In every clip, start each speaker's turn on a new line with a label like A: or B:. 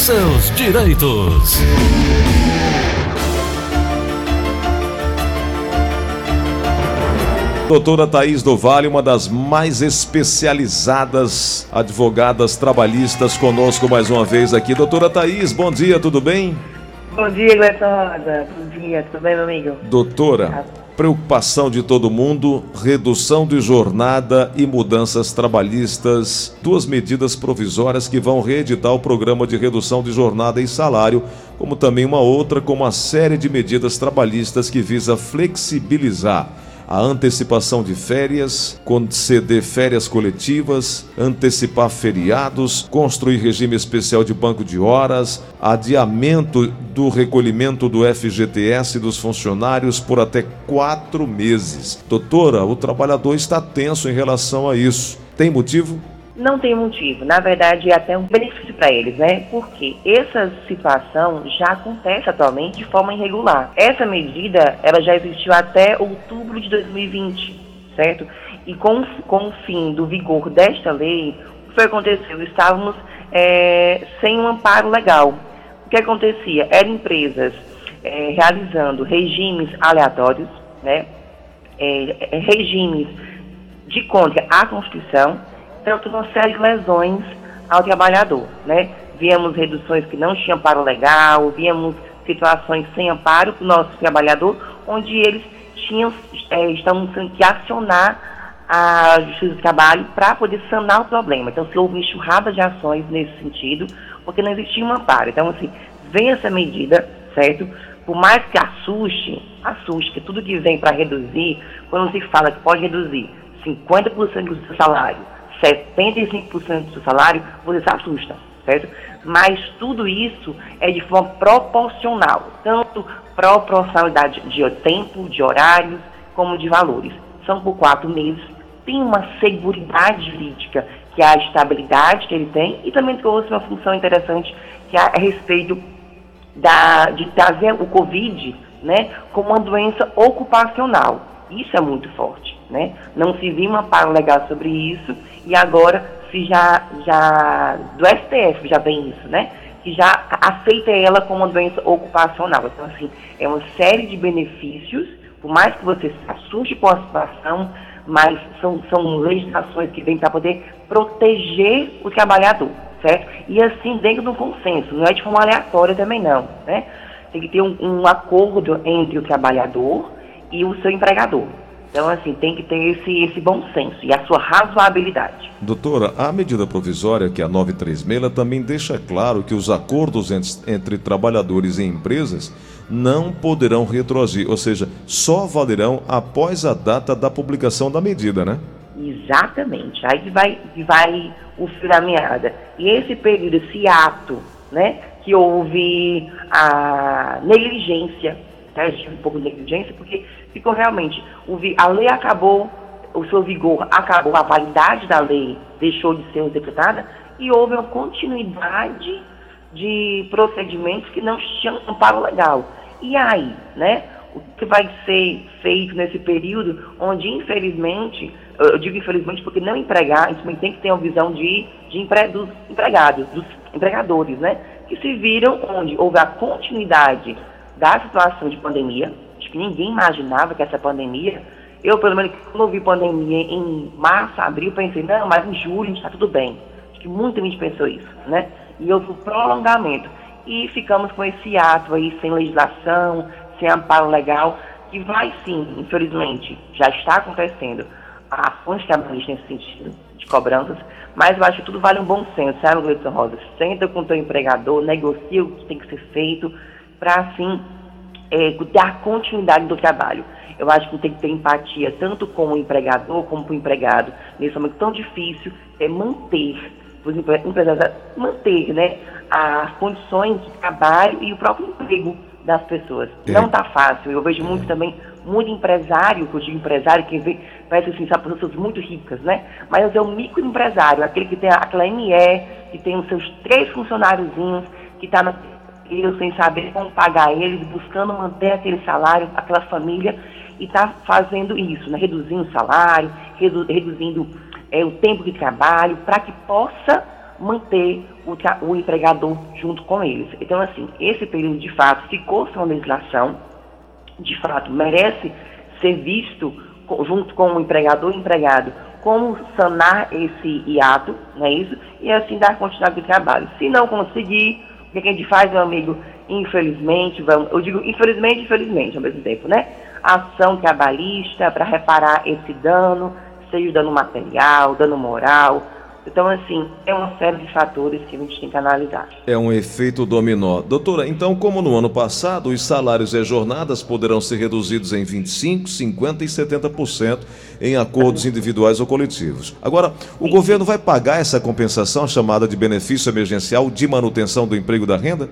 A: seus direitos.
B: Doutora Thaís do Vale, uma das mais especializadas advogadas trabalhistas, conosco mais uma vez aqui. Doutora Thaís, bom dia, tudo bem?
C: Bom dia, Gleison Rosa. Bom dia, tudo bem, meu amigo?
B: Doutora, preocupação de todo mundo, redução de jornada e mudanças trabalhistas, duas medidas provisórias que vão reeditar o programa de redução de jornada e salário, como também uma outra com uma série de medidas trabalhistas que visa flexibilizar a antecipação de férias, conceder férias coletivas, antecipar feriados, construir regime especial de banco de horas, adiamento do recolhimento do FGTS dos funcionários por até quatro meses. Doutora, o trabalhador está tenso em relação a isso. Tem motivo?
C: Não tem motivo. Na verdade, é até um benefício para eles, né? Porque essa situação já acontece atualmente de forma irregular. Essa medida, ela já existiu até outubro de 2020, certo? E com, com o fim do vigor desta lei, o que foi aconteceu? Estávamos é, sem um amparo legal. O que acontecia? Eram empresas é, realizando regimes aleatórios, né? É, é regimes de contra a Constituição tanto uma série de lesões ao trabalhador, né? Víamos reduções que não tinham amparo legal, víamos situações sem amparo para o nosso trabalhador, onde eles tinham, é, estavam tendo que acionar a Justiça do Trabalho para poder sanar o problema. Então, se houve enxurrada de ações nesse sentido, porque não existia um amparo. Então, assim, vem essa medida, certo? Por mais que assuste, assuste, que tudo que vem para reduzir, quando se fala que pode reduzir 50% do seu salário, 75% do seu salário, você se assusta, certo? Mas tudo isso é de forma proporcional, tanto proporcionalidade de tempo, de horários, como de valores. São por quatro meses, tem uma seguridade jurídica, que é a estabilidade que ele tem, e também trouxe uma função interessante, que é a respeito da, de trazer o Covid né, como uma doença ocupacional. Isso é muito forte, né? Não se viu uma amparo legal sobre isso e agora se já, já do STF já vem isso, né? Que já aceita ela como uma doença ocupacional. Então, assim, é uma série de benefícios, por mais que você assuste com a situação, mas são, são legislações que vêm para poder proteger o trabalhador, certo? E assim, dentro do consenso, não é de forma aleatória também não, né? Tem que ter um, um acordo entre o trabalhador e o seu empregador. Então, assim, tem que ter esse, esse bom senso e a sua razoabilidade.
B: Doutora, a medida provisória, que é a 936, também deixa claro que os acordos entre, entre trabalhadores e empresas não poderão retroagir, ou seja, só valerão após a data da publicação da medida, né?
C: Exatamente. Aí que vai, que vai o fio da meada. E esse período, esse ato, né, que houve a negligência tive um pouco de negligência, porque ficou realmente, a lei acabou, o seu vigor acabou, a validade da lei deixou de ser executada e houve uma continuidade de procedimentos que não tinham amparo legal. E aí, né? O que vai ser feito nesse período onde, infelizmente, eu digo infelizmente porque não empregar, também tem que ter uma visão de, de empre, dos empregados, dos empregadores, né? Que se viram onde houve a continuidade da situação de pandemia, que ninguém imaginava que essa pandemia, eu pelo menos quando eu vi pandemia em março, abril, pensei, não, mas em julho está tudo bem. Acho que muita gente pensou isso, né? E houve um prolongamento. E ficamos com esse ato aí sem legislação, sem amparo legal, que vai sim, infelizmente, já está acontecendo ações trabalhistas nesse sentido, de cobranças, mas eu acho que tudo vale um bom senso, sabe, Gleison Rosa? Senta com o teu empregador, negocia o que tem que ser feito, para assim é, dar continuidade do trabalho. Eu acho que tem que ter empatia tanto com o empregador como com o empregado. Nesse momento tão difícil, é manter, os empresários, manter né, as condições de trabalho e o próprio emprego das pessoas. É. Não está fácil. Eu vejo muito também, muito empresário, que eu digo empresário, que vê, parece assim, são pessoas muito ricas, né? Mas é o microempresário, aquele que tem aquela ME, que tem os seus três funcionáriozinhos, que está na eu sem saber como pagar eles, buscando manter aquele salário, aquela família, e está fazendo isso, né? reduzindo o salário, redu reduzindo é, o tempo de trabalho, para que possa manter o, o, empregador junto com eles. Então, assim, esse período de fato ficou sem legislação, de fato merece ser visto junto com o empregador e empregado como sanar esse hiato, não é isso? E assim dar continuidade ao trabalho. Se não conseguir, o que a gente faz, meu amigo? Infelizmente, vamos, eu digo infelizmente, infelizmente ao mesmo tempo, né? Ação trabalhista para reparar esse dano, seja dano material, dano moral, então, assim, é uma série de fatores que a gente tem que analisar.
B: É um efeito dominó. Doutora, então, como no ano passado, os salários e as jornadas poderão ser reduzidos em 25%, 50% e 70% em acordos individuais ou coletivos. Agora, o Sim. governo vai pagar essa compensação chamada de benefício emergencial de manutenção do emprego da renda?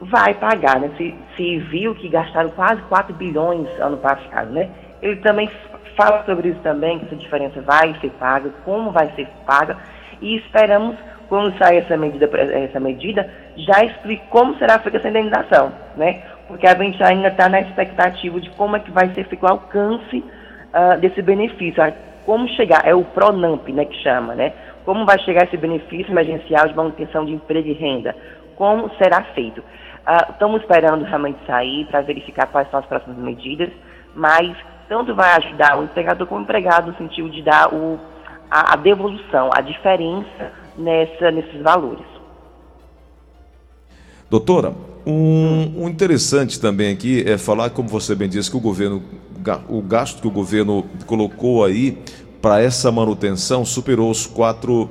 C: Vai pagar, né? Se, se viu que gastaram quase 4 bilhões ano passado, né? Ele também fala sobre isso também, que essa diferença vai ser paga, como vai ser paga, e esperamos, quando sair essa medida, essa medida já explique como será feita essa indenização, né? Porque a gente ainda está na expectativa de como é que vai ser feito o alcance uh, desse benefício, como chegar, é o PRONAMP, né, que chama, né? Como vai chegar esse benefício emergencial de manutenção de emprego e renda? Como será feito? Uh, estamos esperando realmente sair para verificar quais são as próximas medidas, mas tanto vai ajudar o empregador como o empregado no sentido de dar o, a, a devolução, a diferença nessa, nesses valores.
B: Doutora, um, um, interessante também aqui é falar, como você bem disse, que o governo, o gasto que o governo colocou aí para essa manutenção superou os 4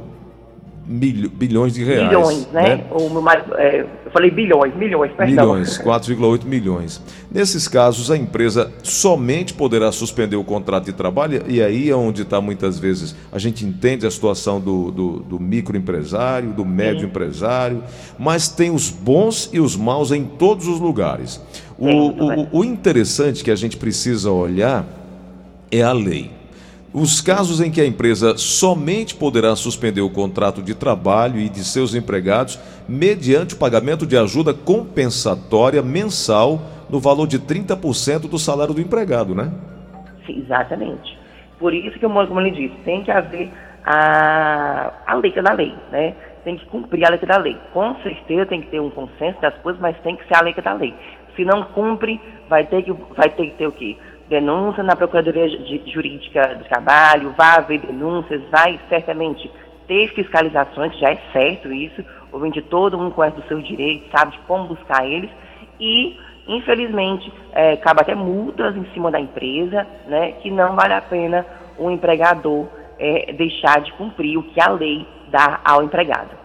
B: Bilhões de reais.
C: Bilhões, né? né? Ou, é, eu falei bilhões, milhões, perdão.
B: Milhões, 4,8 milhões. Nesses casos, a empresa somente poderá suspender o contrato de trabalho, e aí é onde está muitas vezes, a gente entende a situação do, do, do microempresário, do médio Sim. empresário, mas tem os bons e os maus em todos os lugares. O, o, o interessante que a gente precisa olhar é a lei. Os casos em que a empresa somente poderá suspender o contrato de trabalho e de seus empregados mediante o pagamento de ajuda compensatória mensal no valor de 30% do salário do empregado, né?
C: Sim, exatamente. Por isso que, como ele disse, tem que haver a, a letra da lei, né? Tem que cumprir a letra da lei. Com certeza tem que ter um consenso das coisas, mas tem que ser a letra da lei. Se não cumpre, vai ter que, vai ter, que ter o quê? Denúncia na Procuradoria Jurídica do Trabalho, vai haver denúncias, vai certamente ter fiscalizações, já é certo isso, onde todo mundo conhece os seus direitos, sabe de como buscar eles, e, infelizmente, é, até multas em cima da empresa, né, que não vale a pena o empregador é, deixar de cumprir o que a lei dá ao empregado.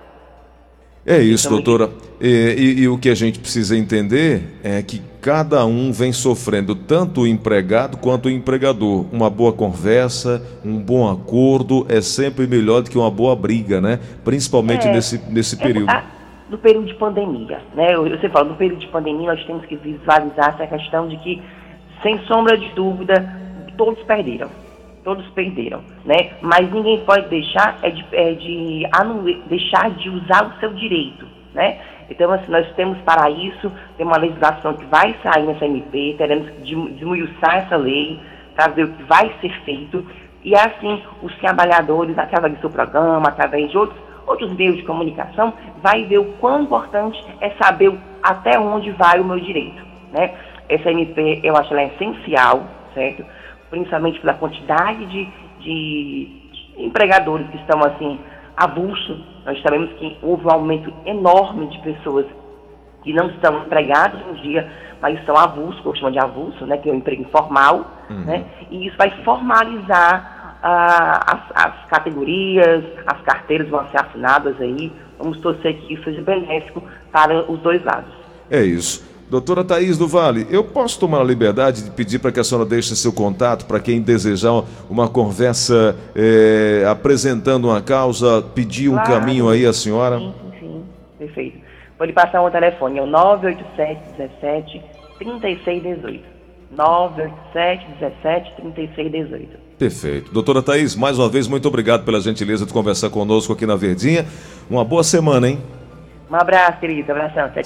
B: É isso, doutora. E, e, e, o que a gente precisa entender é que cada um vem sofrendo, tanto o empregado quanto o empregador. Uma boa conversa, um bom acordo é sempre melhor do que uma boa briga, né? Principalmente é, nesse, nesse período. É,
C: no período de pandemia, né? Você fala, no período de pandemia nós temos que visualizar essa questão de que, sem sombra de dúvida, todos perderam todos perderam, né? Mas ninguém pode deixar é de, é de deixar de usar o seu direito, né? Então, assim, nós temos para isso, tem uma legislação que vai sair nessa MP, teremos que desmiuçar essa lei para ver o que vai ser feito, e assim, os trabalhadores, através do seu programa, através de outros, outros meios de comunicação, vai ver o quão importante é saber até onde vai o meu direito, né? Essa MP, eu acho ela essencial, certo? Principalmente pela quantidade de, de empregadores que estão assim avulso. Nós sabemos que houve um aumento enorme de pessoas que não estão empregados um dia, mas estão avulso, que eu chamo de avulso, né, que é o emprego informal, uhum. né, e isso vai formalizar ah, as, as, categorias, as carteiras vão ser assinadas aí, vamos torcer que isso seja benéfico para os dois lados.
B: É isso. Doutora Thaís do Vale, eu posso tomar a liberdade de pedir para que a senhora deixe seu contato para quem desejar uma conversa é, apresentando uma causa, pedir claro. um caminho aí à senhora?
C: Sim, sim, perfeito. Vou lhe passar um telefone, é o 987 17 3618. 987 17 3618.
B: Perfeito. Doutora Thaís, mais uma vez, muito obrigado pela gentileza de conversar conosco aqui na Verdinha. Uma boa semana, hein?
C: Um abraço, querido. Abração.